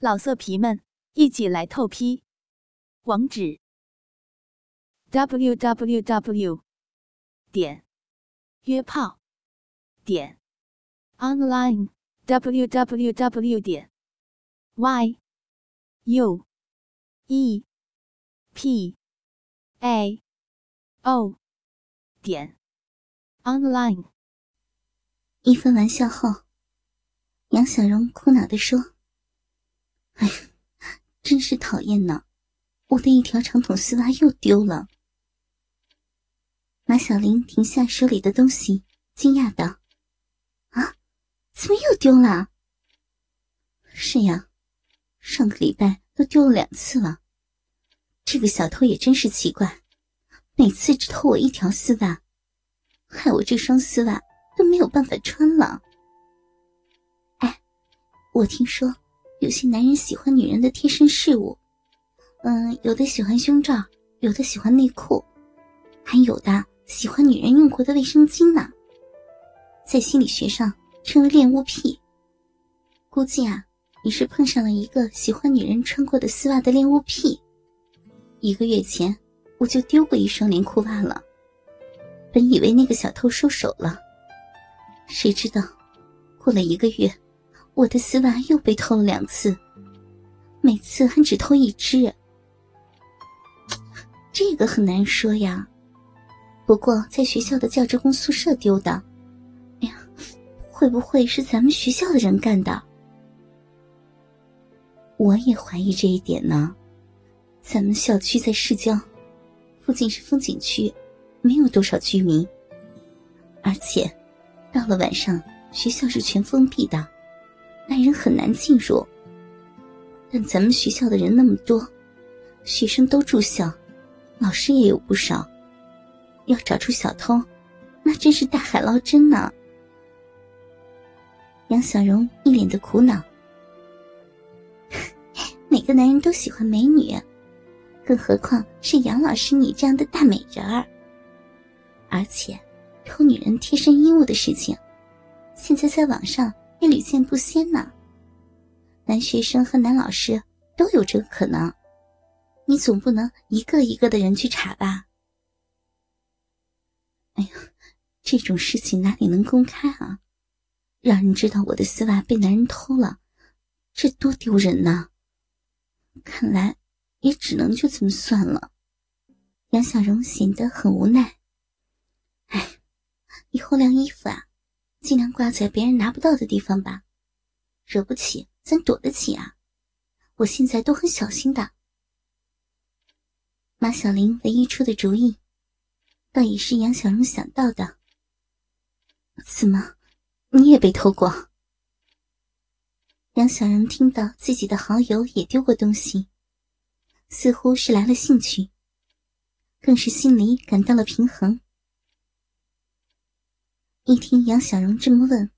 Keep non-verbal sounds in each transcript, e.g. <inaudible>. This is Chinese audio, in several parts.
老色皮们，一起来透批！网址：w w w 点约炮点 online w w w 点 y u e p a o 点 online。一番玩笑后，杨小荣苦恼地说。哎，真是讨厌呢！我的一条长筒丝袜又丢了。马小玲停下手里的东西，惊讶道：“啊，怎么又丢了？”“是呀，上个礼拜都丢了两次了。这个小偷也真是奇怪，每次只偷我一条丝袜，害我这双丝袜都没有办法穿了。”“哎，我听说。”有些男人喜欢女人的贴身事物，嗯，有的喜欢胸罩，有的喜欢内裤，还有的喜欢女人用过的卫生巾呢。在心理学上称为恋物癖。估计啊，你是碰上了一个喜欢女人穿过的丝袜的恋物癖。一个月前我就丢过一双连裤袜了，本以为那个小偷收手了，谁知道过了一个月。我的丝袜又被偷了两次，每次还只偷一只，这个很难说呀。不过在学校的教职工宿舍丢的，哎呀，会不会是咱们学校的人干的？我也怀疑这一点呢。咱们校区在市郊，附近是风景区，没有多少居民，而且到了晚上，学校是全封闭的。外人很难进入，但咱们学校的人那么多，学生都住校，老师也有不少，要找出小偷，那真是大海捞针呢。杨小荣一脸的苦恼。<laughs> 每个男人都喜欢美女，更何况是杨老师你这样的大美人儿。而且，偷女人贴身衣物的事情，现在在网上。也屡见不鲜呢。男学生和男老师都有这个可能，你总不能一个一个的人去查吧？哎呀，这种事情哪里能公开啊？让人知道我的丝袜被男人偷了，这多丢人呐！看来也只能就这么算了。杨小荣显得很无奈。哎，以后晾衣服啊。尽量挂在别人拿不到的地方吧，惹不起咱躲得起啊！我现在都很小心的。马小玲唯一出的主意，倒也是杨小荣想到的。怎么，你也被偷过？杨小荣听到自己的好友也丢过东西，似乎是来了兴趣，更是心里感到了平衡。一听杨小荣这么问，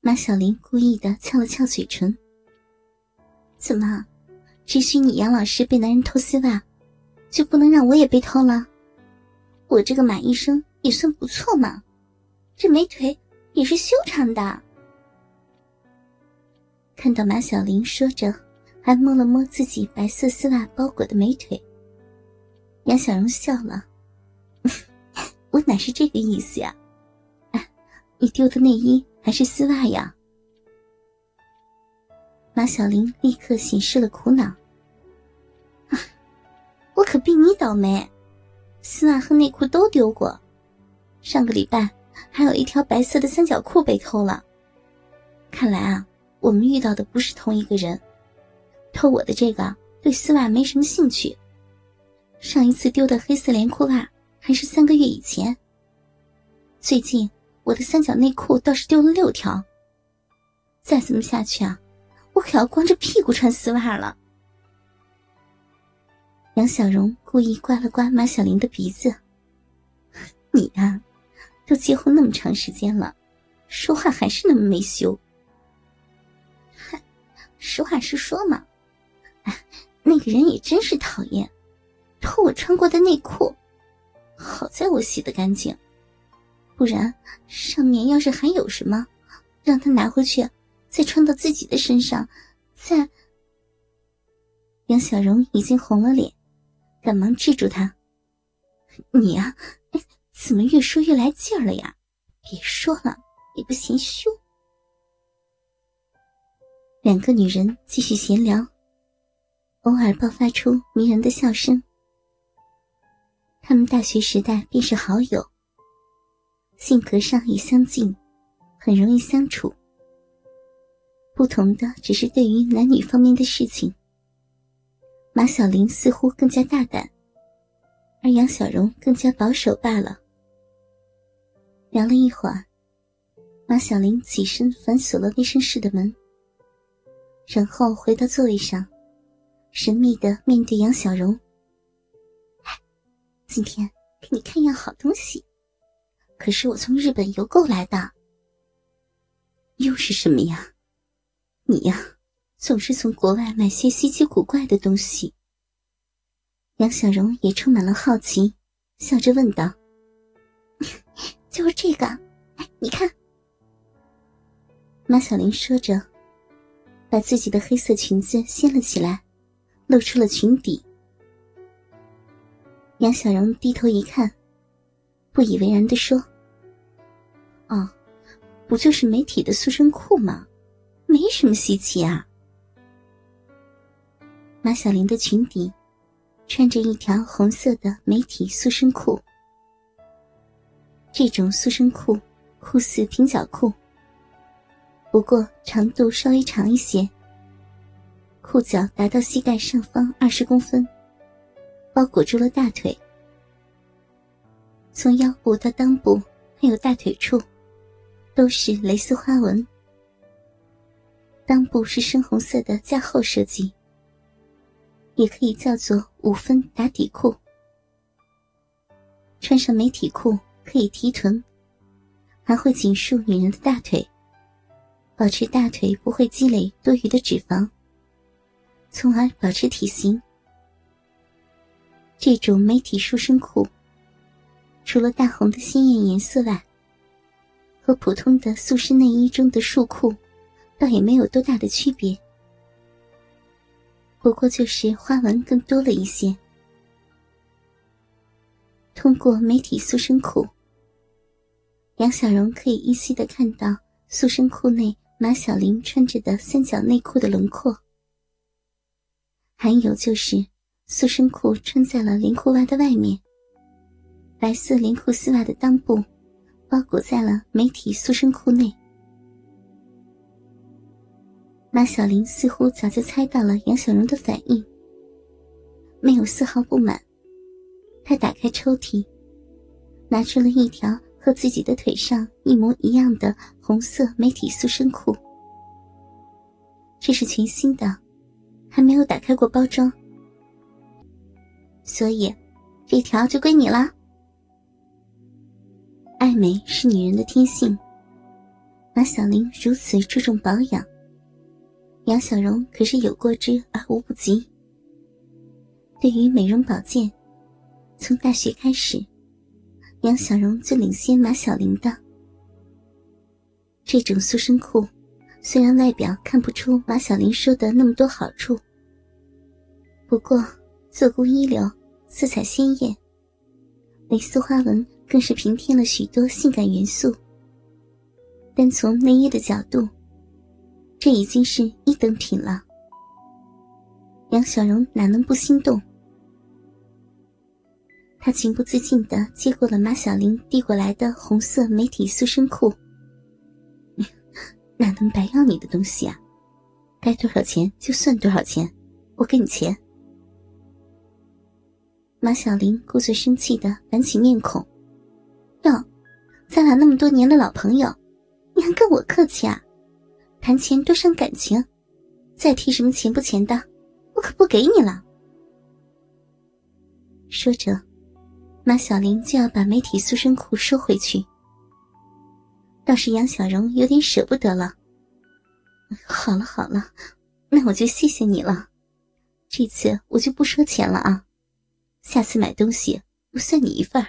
马小玲故意的翘了翘嘴唇。怎么，只许你杨老师被男人偷丝袜，就不能让我也被偷了？我这个马医生也算不错嘛，这美腿也是修长的。看到马小玲说着，还摸了摸自己白色丝袜包裹的美腿，杨小荣笑了：“ <laughs> 我哪是这个意思呀？”你丢的内衣还是丝袜呀？马小玲立刻显示了苦恼。啊我可比你倒霉，丝袜和内裤都丢过。上个礼拜还有一条白色的三角裤被偷了。看来啊，我们遇到的不是同一个人。偷我的这个对丝袜没什么兴趣。上一次丢的黑色连裤袜还是三个月以前。最近。我的三角内裤倒是丢了六条。再这么下去啊，我可要光着屁股穿丝袜了。杨小荣故意刮了刮马小玲的鼻子：“ <laughs> 你呀，都结婚那么长时间了，说话还是那么没羞。”，实话实说嘛。那个人也真是讨厌，偷我穿过的内裤，好在我洗的干净。不然，上面要是还有什么，让他拿回去，再穿到自己的身上，再杨小荣已经红了脸，赶忙制住他：“你呀，怎么越说越来劲儿了呀？别说了，也不嫌羞。”两个女人继续闲聊，偶尔爆发出迷人的笑声。他们大学时代便是好友，性格上也相近，很容易相处。不同的只是对于男女方面的事情，马小玲似乎更加大胆，而杨小荣更加保守罢了。聊了一会儿，马小玲起身反锁了卫生室的门，然后回到座位上，神秘的面对杨小荣：“今天给你看样好东西，可是我从日本邮购来的。又是什么呀？”你呀，总是从国外买些稀奇古怪的东西。杨小荣也充满了好奇，笑着问道：“ <laughs> 就是这个，哎，你看。”马小玲说着，把自己的黑色裙子掀了起来，露出了裙底。杨小荣低头一看，不以为然的说：“哦，不就是美体的塑身裤吗？”没什么稀奇啊。马小玲的裙底穿着一条红色的美体塑身裤，这种塑身裤酷似平角裤，不过长度稍微长一些，裤脚达到膝盖上方二十公分，包裹住了大腿，从腰部到裆部还有大腿处，都是蕾丝花纹。裆部是深红色的加厚设计，也可以叫做五分打底裤。穿上美体裤可以提臀，还会紧束女人的大腿，保持大腿不会积累多余的脂肪，从而保持体型。这种美体束身裤，除了大红的鲜艳颜色外，和普通的塑身内衣中的束裤。倒也没有多大的区别，不过就是花纹更多了一些。通过美体塑身裤，杨小荣可以依稀的看到塑身裤内马小玲穿着的三角内裤的轮廓，还有就是塑身裤穿在了连裤袜的外面，白色连裤丝袜的裆部包裹在了美体塑身裤内。马小玲似乎早就猜到了杨小荣的反应，没有丝毫不满。她打开抽屉，拿出了一条和自己的腿上一模一样的红色美体塑身裤。这是全新的，还没有打开过包装，所以这条就归你了。爱美是女人的天性，马小玲如此注重保养。杨小荣可是有过之而无不及。对于美容保健，从大学开始，杨小荣就领先马小玲的。这种塑身裤，虽然外表看不出马小玲说的那么多好处，不过做工一流，色彩鲜艳，蕾丝花纹更是平添了许多性感元素。单从内衣的角度。这已经是一等品了，杨小荣哪能不心动？他情不自禁的接过了马小玲递过来的红色美体塑身裤，<laughs> 哪能白要你的东西啊？该多少钱就算多少钱，我给你钱。马小玲故作生气的板起面孔，哟，咱俩那么多年的老朋友，你还跟我客气啊？谈钱多伤感情，再提什么钱不钱的，我可不给你了。说着，马小玲就要把美体塑身裤收回去。倒是杨小荣有点舍不得了。好了好了，那我就谢谢你了，这次我就不收钱了啊，下次买东西我算你一份儿。